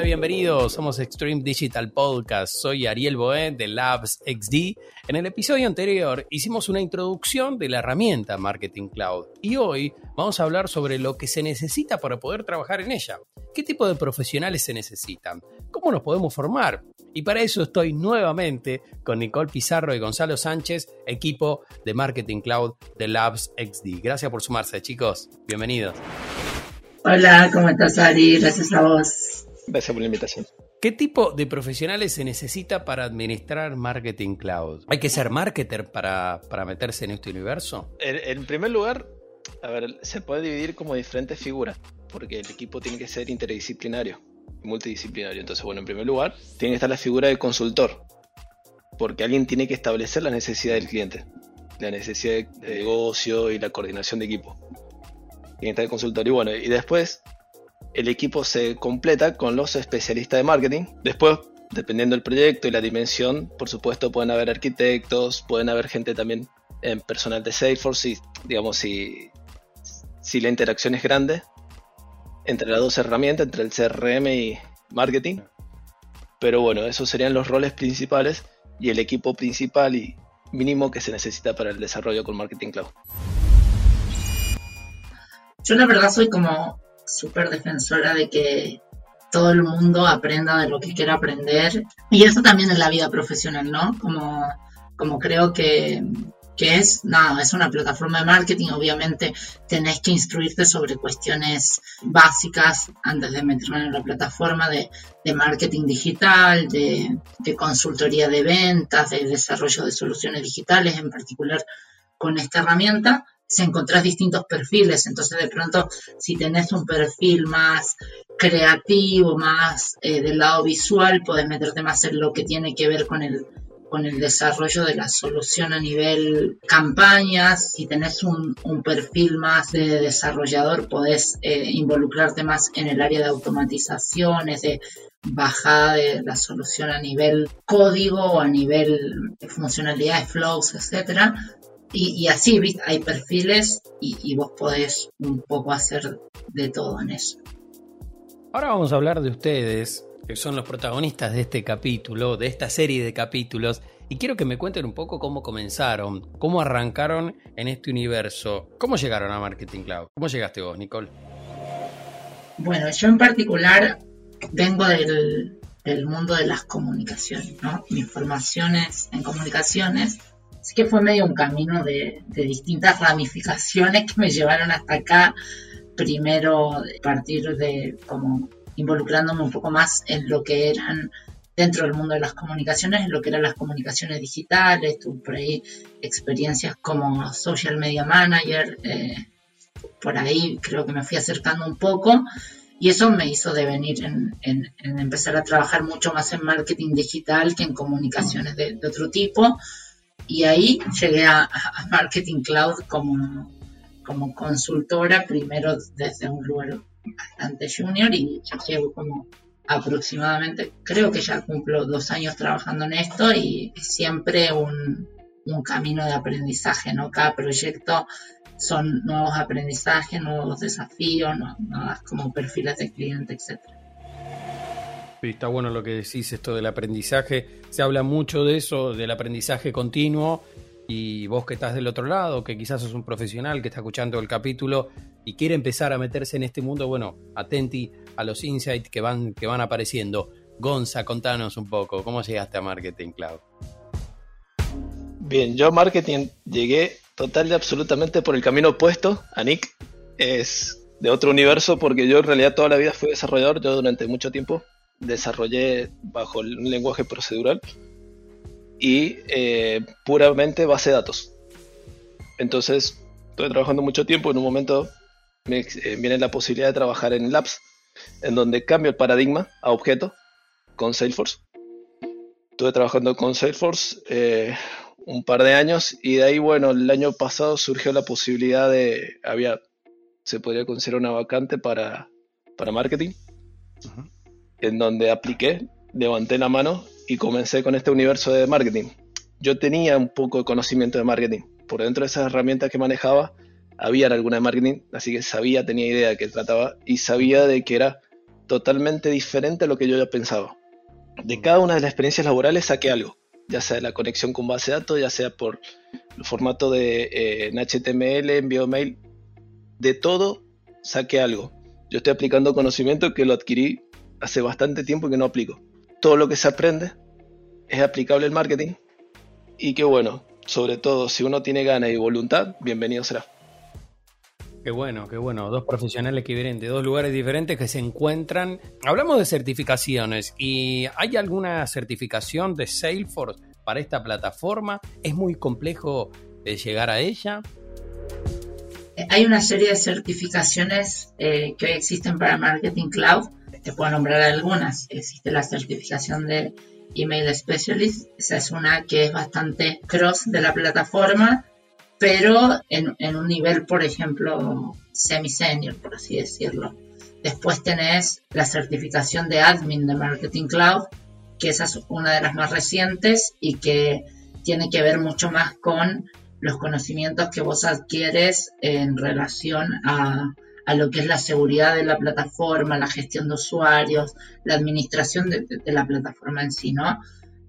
Hola, bienvenidos. Somos Extreme Digital Podcast. Soy Ariel Boé de Labs XD. En el episodio anterior hicimos una introducción de la herramienta Marketing Cloud y hoy vamos a hablar sobre lo que se necesita para poder trabajar en ella. ¿Qué tipo de profesionales se necesitan? ¿Cómo nos podemos formar? Y para eso estoy nuevamente con Nicole Pizarro y Gonzalo Sánchez, equipo de Marketing Cloud de Labs XD. Gracias por sumarse, chicos. Bienvenidos. Hola, ¿cómo estás, Ari? Gracias a vos. Gracias por la invitación. ¿Qué tipo de profesionales se necesita para administrar Marketing Cloud? ¿Hay que ser marketer para, meterse en este universo? En, primer lugar, a ver, se puede dividir como diferentes figuras, porque el equipo tiene que ser interdisciplinario, multidisciplinario. Entonces, bueno, en primer lugar, tiene que estar la figura del consultor, porque alguien tiene que establecer la necesidad del cliente, la necesidad de negocio y la coordinación de equipo tiene que estar el consultor. Y bueno, y después el equipo se completa con los especialistas de marketing. Después, dependiendo del proyecto y la dimensión, por supuesto, pueden haber arquitectos, pueden haber gente también en personal de Salesforce, si, digamos, si, si la interacción es grande entre las dos herramientas, entre el CRM y marketing. Pero bueno, esos serían los roles principales y el equipo principal y mínimo que se necesita para el desarrollo con Marketing Cloud. Yo la verdad soy como súper defensora de que todo el mundo aprenda de lo que quiera aprender. Y eso también en la vida profesional, ¿no? Como, como creo que, es, nada, es una plataforma de marketing, obviamente tenés que instruirte sobre cuestiones básicas antes de meterme en la plataforma de, marketing digital, de, de, consultoría de ventas, de desarrollo de soluciones digitales, en particular con esta herramienta, se encontrás distintos perfiles, entonces de pronto si tenés un perfil más creativo, más eh, del lado visual, podés meterte más en lo que tiene que ver con el, con el desarrollo de la solución a nivel campañas, si tenés un, perfil más de desarrollador, podés eh, involucrarte más en el área de automatizaciones, de bajada de la solución a nivel código o a nivel de funcionalidades, flows, etcétera, y, así, ¿viste? hay perfiles y, vos podés un poco hacer de todo en eso. Ahora vamos a hablar de ustedes, que son los protagonistas de este capítulo, de esta serie de capítulos, y quiero que me cuenten un poco cómo comenzaron, cómo arrancaron en este universo, cómo llegaron a Marketing Cloud. ¿Cómo llegaste vos, Nicole? Bueno, yo en particular vengo del, del mundo de las comunicaciones, ¿no? Mis formaciones en comunicaciones Así que fue medio un camino de, distintas ramificaciones que me llevaron hasta acá. Primero, a partir de como involucrándome un poco más en lo que eran dentro del mundo de las comunicaciones, en lo que eran las comunicaciones digitales, tuve por ahí experiencias como social media manager, eh, por ahí creo que me fui acercando un poco. Y eso me hizo devenir en, empezar a trabajar mucho más en marketing digital que en comunicaciones de otro tipo y ahí llegué a, Marketing Cloud como, como consultora, primero desde un lugar bastante junior y ya llevo como aproximadamente, creo que ya cumplo dos años trabajando en esto y siempre un, un camino de aprendizaje, ¿no? Cada proyecto son nuevos aprendizajes, nuevos desafíos, nuevas como perfiles de cliente, etcétera. Está bueno lo que decís, esto del aprendizaje. Se habla mucho de eso, del aprendizaje continuo. Y vos que estás del otro lado, que quizás sos un profesional que está escuchando el capítulo y quiere empezar a meterse en este mundo, bueno, atenti a los insights que van, que van apareciendo. Gonza, contanos un poco, ¿cómo llegaste a Marketing Cloud? Bien, yo Marketing llegué total y absolutamente por el camino opuesto a Nick. Es de otro universo porque yo en realidad toda la vida fui desarrollador, yo durante mucho tiempo desarrollé bajo un lenguaje procedural y eh, puramente base de datos. Entonces, estoy trabajando mucho tiempo, en un momento me eh, viene la posibilidad de trabajar en Labs, en donde cambio el paradigma a objeto con Salesforce. Estuve trabajando con Salesforce eh, un par de años y de ahí, bueno, el año pasado surgió la posibilidad de, había, se podría considerar una vacante para, para marketing en donde apliqué, levanté la mano y comencé con este universo de marketing. Yo tenía un poco de conocimiento de marketing. Por dentro de esas herramientas que manejaba, había alguna de marketing, así que sabía, tenía idea de qué trataba y sabía de que era totalmente diferente a lo que yo ya pensaba. De cada una de las experiencias laborales saqué algo, ya sea la conexión con base de datos, ya sea por el formato de eh, HTML, envío mail, de todo saqué algo. Yo estoy aplicando conocimiento que lo adquirí hace bastante tiempo que no aplico. Todo lo que se aprende es aplicable al marketing y que bueno, sobre todo si uno tiene ganas y voluntad, bienvenido será. Qué bueno, qué bueno. Dos profesionales que vienen de dos lugares diferentes que se encuentran. Hablamos de certificaciones y ¿hay alguna certificación de Salesforce para esta plataforma? ¿Es muy complejo de llegar a ella? Hay una serie de certificaciones eh, que hoy existen para Marketing Cloud. Te puedo nombrar algunas. Existe la certificación de Email Specialist. Esa es una que es bastante cross de la plataforma pero en, un nivel, por ejemplo, semi-senior, por así decirlo. Después tenés la certificación de admin de Marketing Cloud, que esa es una de las más recientes y que tiene que ver mucho más con los conocimientos que vos adquieres en relación a, lo que es la seguridad de la plataforma, la gestión de usuarios, la administración de, la plataforma en sí, ¿no?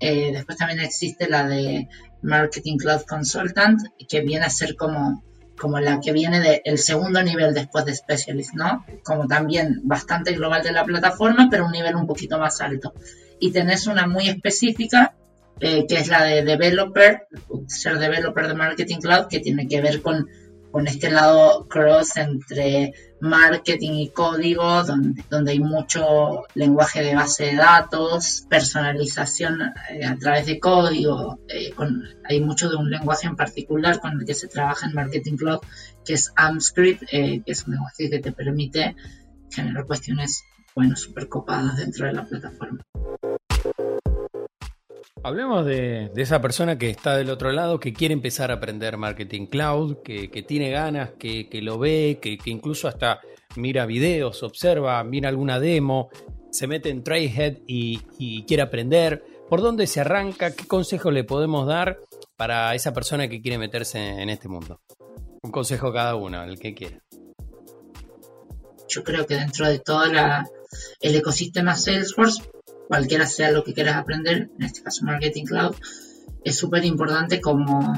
Eh, después también existe la de Marketing Cloud Consultant, que viene a ser como, como la que viene del segundo nivel después de Specialist, ¿no? Como también bastante global de la plataforma, pero un nivel un poquito más alto. Y tenés una muy específica, eh, que es la de Developer, ser Developer de Marketing Cloud, que tiene que ver con con este lado cross entre marketing y código, donde, donde hay mucho lenguaje de base de datos, personalización eh, a través de código, eh, hay mucho de un lenguaje en particular con el que se trabaja en Marketing Cloud, que es AmpScript, eh, que es un lenguaje que te permite generar cuestiones, bueno, súper copadas dentro de la plataforma. Hablemos de, esa persona que está del otro lado, que quiere empezar a aprender marketing cloud, que, tiene ganas, que, lo ve, que, incluso hasta mira videos, observa, mira alguna demo, se mete en Trailhead y, y quiere aprender. ¿Por dónde se arranca? ¿Qué consejo le podemos dar para esa persona que quiere meterse en este mundo? Un consejo cada uno, el que quiera. Yo creo que dentro de todo el ecosistema Salesforce cualquiera sea lo que quieras aprender, en este caso Marketing Cloud, es súper importante como,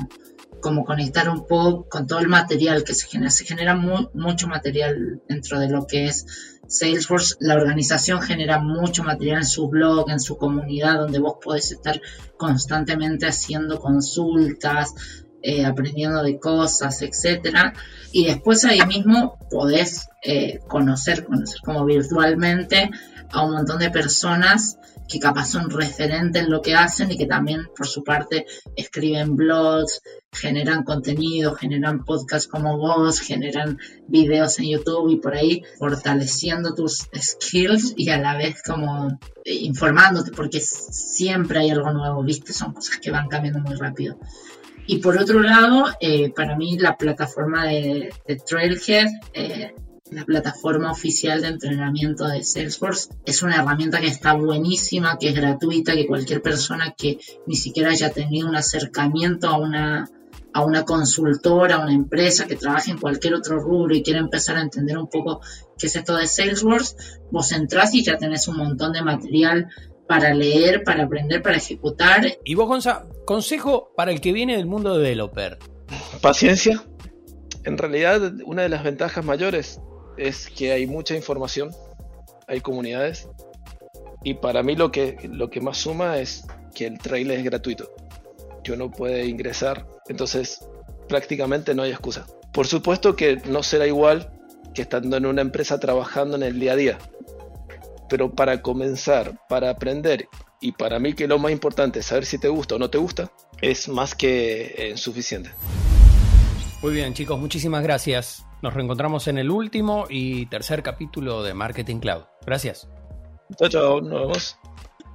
como conectar un poco con todo el material que se genera. Se genera mucho material dentro de lo que es Salesforce. La organización genera mucho material en su blog, en su comunidad, donde vos podés estar constantemente haciendo consultas, eh, aprendiendo de cosas, etcétera. Y después ahí mismo podés eh, conocer, conocer como virtualmente a un montón de personas que capaz son referentes en lo que hacen y que también por su parte escriben blogs, generan contenido, generan podcasts como vos, generan videos en YouTube y por ahí fortaleciendo tus skills y a la vez como informándote porque siempre hay algo nuevo, ¿viste? Son cosas que van cambiando muy rápido. Y por otro lado, eh, para mí la plataforma de, Trailhead eh, la plataforma oficial de entrenamiento de Salesforce. Es una herramienta que está buenísima, que es gratuita, que cualquier persona que ni siquiera haya tenido un acercamiento a una, a una consultora, a una empresa que trabaje en cualquier otro rubro y quiera empezar a entender un poco qué es esto de Salesforce, vos entrás y ya tenés un montón de material para leer, para aprender, para ejecutar. Y vos, Gonza, consejo para el que viene del mundo de developer. Paciencia. En realidad, una de las ventajas mayores es que hay mucha información, hay comunidades y para mí lo que, lo que más suma es que el trailer es gratuito. Yo no puede ingresar, entonces prácticamente no hay excusa. Por supuesto que no será igual que estando en una empresa trabajando en el día a día. Pero para comenzar, para aprender y para mí que lo más importante es saber si te gusta o no te gusta, es más que eh, suficiente. Muy bien chicos, muchísimas gracias. Nos reencontramos en el último y tercer capítulo de Marketing Cloud. Gracias. Chao, chao, nos vemos.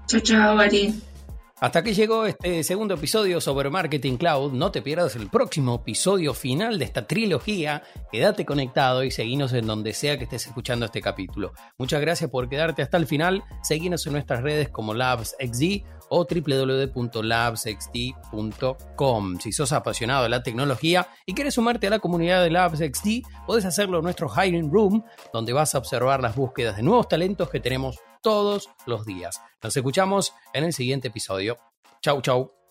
Chao, chao, Ari. Hasta aquí llegó este segundo episodio sobre Marketing Cloud. No te pierdas el próximo episodio final de esta trilogía. Quédate conectado y seguinos en donde sea que estés escuchando este capítulo. Muchas gracias por quedarte hasta el final. Seguinos en nuestras redes como LabsXD o www.labsxd.com. Si sos apasionado de la tecnología y quieres sumarte a la comunidad de LabsXD, podés hacerlo en nuestro Hiring Room, donde vas a observar las búsquedas de nuevos talentos que tenemos todos los días. Nos escuchamos en el siguiente episodio. Chau, chau.